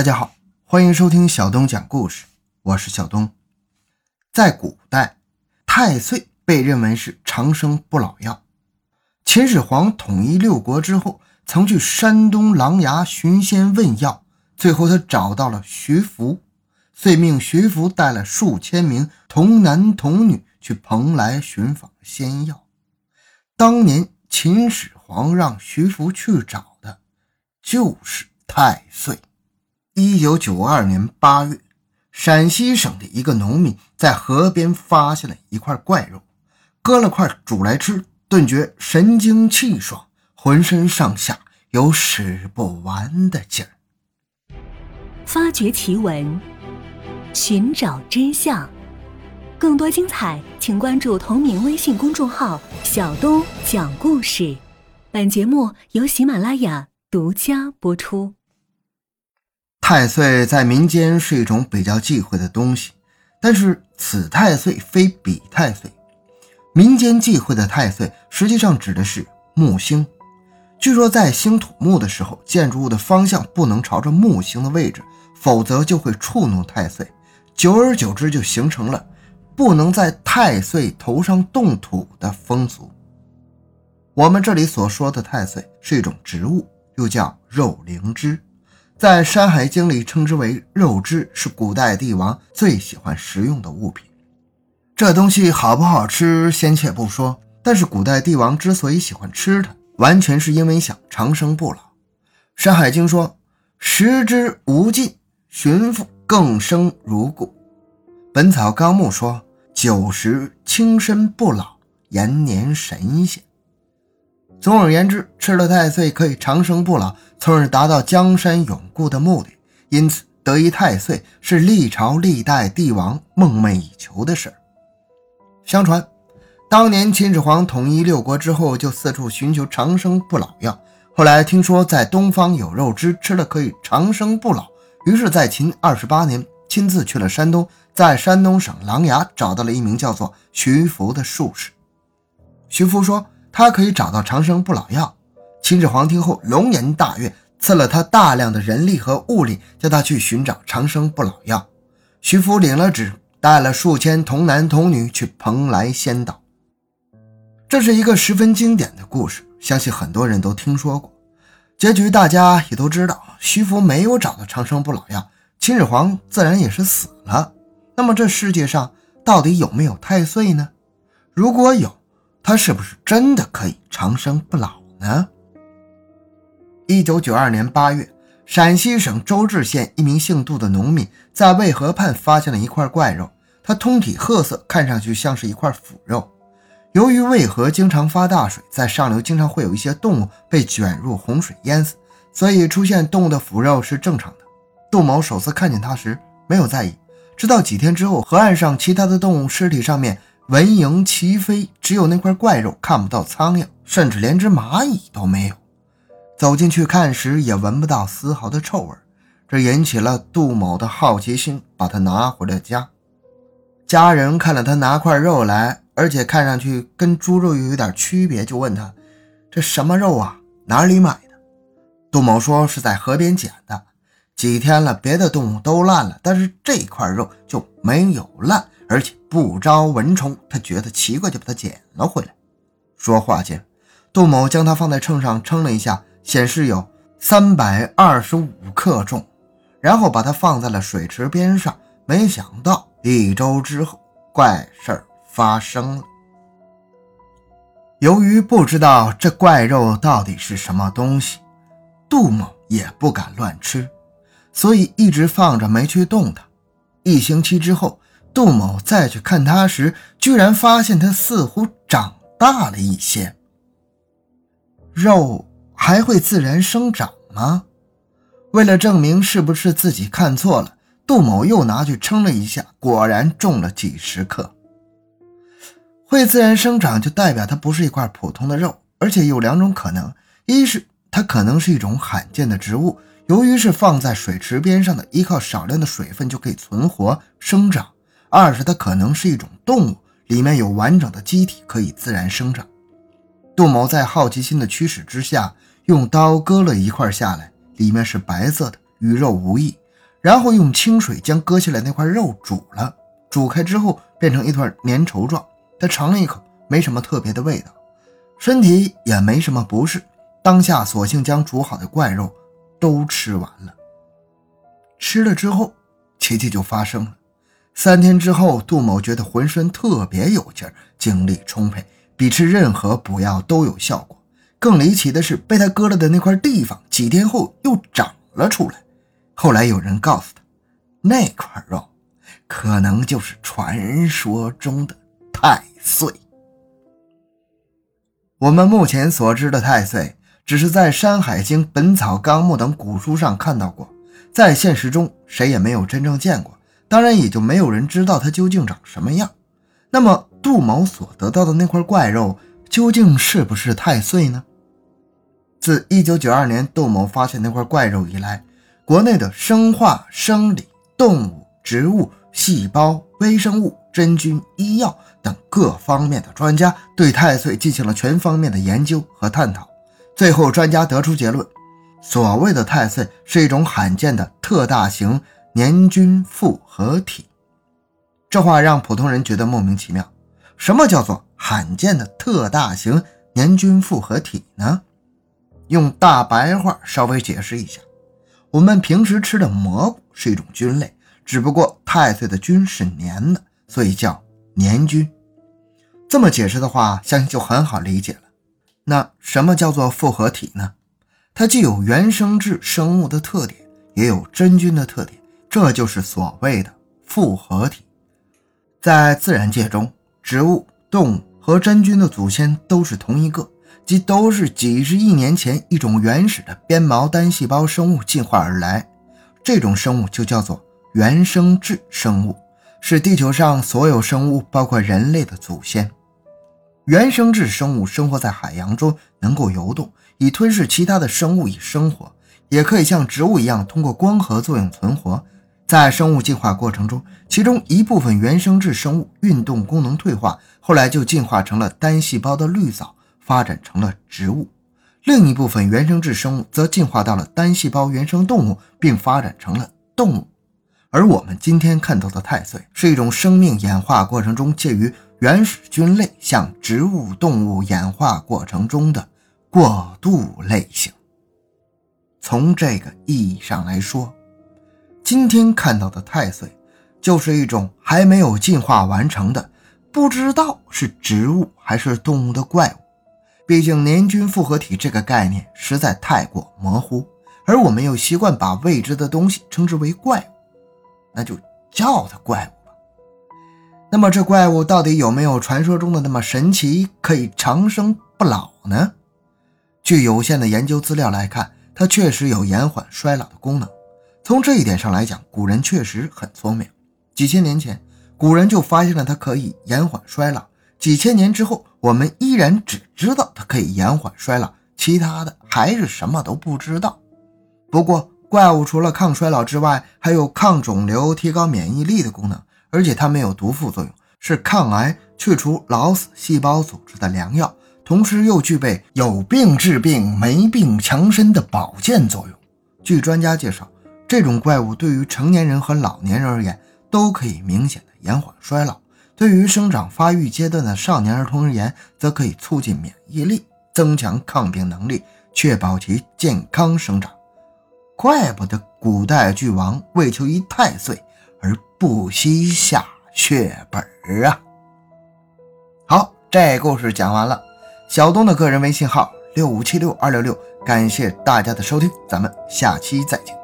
大家好，欢迎收听小东讲故事，我是小东。在古代，太岁被认为是长生不老药。秦始皇统一六国之后，曾去山东琅琊寻仙问药，最后他找到了徐福，遂命徐福带了数千名童男童女去蓬莱寻访仙药。当年秦始皇让徐福去找的，就是太岁。一九九二年八月，陕西省的一个农民在河边发现了一块怪肉，割了块煮来吃，顿觉神清气爽，浑身上下有使不完的劲儿。发掘奇闻，寻找真相，更多精彩，请关注同名微信公众号“小东讲故事”。本节目由喜马拉雅独家播出。太岁在民间是一种比较忌讳的东西，但是此太岁非彼太岁。民间忌讳的太岁实际上指的是木星。据说在兴土木的时候，建筑物的方向不能朝着木星的位置，否则就会触怒太岁。久而久之，就形成了不能在太岁头上动土的风俗。我们这里所说的太岁是一种植物，又叫肉灵芝。在《山海经》里称之为肉汁，是古代帝王最喜欢食用的物品。这东西好不好吃，先且不说，但是古代帝王之所以喜欢吃它，完全是因为想长生不老。《山海经》说：“食之无尽，寻复更生如故。”《本草纲目》说：“久食轻身不老，延年神仙。”总而言之，吃了太岁可以长生不老，从而达到江山永固的目的。因此，得一太岁是历朝历代帝王梦寐以求的事儿。相传，当年秦始皇统一六国之后，就四处寻求长生不老药。后来听说在东方有肉汁，吃了可以长生不老，于是，在秦二十八年，亲自去了山东，在山东省琅琊找到了一名叫做徐福的术士。徐福说。他可以找到长生不老药。秦始皇听后龙颜大悦，赐了他大量的人力和物力，叫他去寻找长生不老药。徐福领了旨，带了数千童男童女去蓬莱仙岛。这是一个十分经典的故事，相信很多人都听说过。结局大家也都知道，徐福没有找到长生不老药，秦始皇自然也是死了。那么这世界上到底有没有太岁呢？如果有？他是不是真的可以长生不老呢？一九九二年八月，陕西省周至县一名姓杜的农民在渭河畔发现了一块怪肉，它通体褐色，看上去像是一块腐肉。由于渭河经常发大水，在上游经常会有一些动物被卷入洪水淹死，所以出现动物的腐肉是正常的。杜某首次看见它时没有在意，直到几天之后，河岸上其他的动物尸体上面。蚊蝇齐飞，只有那块怪肉看不到苍蝇，甚至连只蚂蚁都没有。走进去看时，也闻不到丝毫的臭味，这引起了杜某的好奇心，把它拿回了家。家人看了他拿块肉来，而且看上去跟猪肉又有点区别，就问他：“这什么肉啊？哪里买的？”杜某说：“是在河边捡的，几天了，别的动物都烂了，但是这块肉就没有烂。”而且不招蚊虫，他觉得奇怪，就把它捡了回来。说话间，杜某将它放在秤上称了一下，显示有三百二十五克重，然后把它放在了水池边上。没想到一周之后，怪事儿发生了。由于不知道这怪肉到底是什么东西，杜某也不敢乱吃，所以一直放着没去动它。一星期之后。杜某再去看它时，居然发现它似乎长大了一些。肉还会自然生长吗？为了证明是不是自己看错了，杜某又拿去称了一下，果然重了几十克。会自然生长就代表它不是一块普通的肉，而且有两种可能：一是它可能是一种罕见的植物，由于是放在水池边上的，依靠少量的水分就可以存活生长。二是它可能是一种动物，里面有完整的机体，可以自然生长。杜某在好奇心的驱使之下，用刀割了一块下来，里面是白色的，与肉无异。然后用清水将割下来那块肉煮了，煮开之后变成一团粘稠状。他尝了一口，没什么特别的味道，身体也没什么不适。当下索性将煮好的怪肉都吃完了。吃了之后，奇迹就发生了。三天之后，杜某觉得浑身特别有劲儿，精力充沛，比吃任何补药都有效果。更离奇的是，被他割了的那块地方，几天后又长了出来。后来有人告诉他，那块肉可能就是传说中的太岁。我们目前所知的太岁，只是在《山海经》《本草纲目》等古书上看到过，在现实中谁也没有真正见过。当然，也就没有人知道它究竟长什么样。那么，杜某所得到的那块怪肉，究竟是不是太岁呢？自1992年杜某发现那块怪肉以来，国内的生化、生理、动物、植物、细胞、微生物、真菌、医药等各方面的专家对太岁进行了全方面的研究和探讨。最后，专家得出结论：所谓的太岁是一种罕见的特大型。年均复合体，这话让普通人觉得莫名其妙。什么叫做罕见的特大型年均复合体呢？用大白话稍微解释一下，我们平时吃的蘑菇是一种菌类，只不过太岁的菌是年的，所以叫年菌。这么解释的话，相信就很好理解了。那什么叫做复合体呢？它既有原生质生物的特点，也有真菌的特点。这就是所谓的复合体。在自然界中，植物、动物和真菌的祖先都是同一个，即都是几十亿年前一种原始的鞭毛单细胞生物进化而来。这种生物就叫做原生质生物，是地球上所有生物，包括人类的祖先。原生质生物生活在海洋中，能够游动，以吞噬其他的生物以生活，也可以像植物一样通过光合作用存活。在生物进化过程中，其中一部分原生质生物运动功能退化，后来就进化成了单细胞的绿藻，发展成了植物；另一部分原生质生物则进化到了单细胞原生动物，并发展成了动物。而我们今天看到的太岁，是一种生命演化过程中介于原始菌类向植物、动物演化过程中的过渡类型。从这个意义上来说，今天看到的太岁，就是一种还没有进化完成的，不知道是植物还是动物的怪物。毕竟年均复合体这个概念实在太过模糊，而我们又习惯把未知的东西称之为怪物，那就叫它怪物吧。那么这怪物到底有没有传说中的那么神奇，可以长生不老呢？据有限的研究资料来看，它确实有延缓衰老的功能。从这一点上来讲，古人确实很聪明。几千年前，古人就发现了它可以延缓衰老。几千年之后，我们依然只知道它可以延缓衰老，其他的还是什么都不知道。不过，怪物除了抗衰老之外，还有抗肿瘤、提高免疫力的功能，而且它没有毒副作用，是抗癌、去除老死细胞组织的良药，同时又具备有病治病、没病强身的保健作用。据专家介绍。这种怪物对于成年人和老年人而言都可以明显的延缓衰老，对于生长发育阶段的少年儿童而言，则可以促进免疫力，增强抗病能力，确保其健康生长。怪不得古代巨王为求一太岁而不惜下血本儿啊！好，这故事讲完了。小东的个人微信号六五七六二六六，感谢大家的收听，咱们下期再见。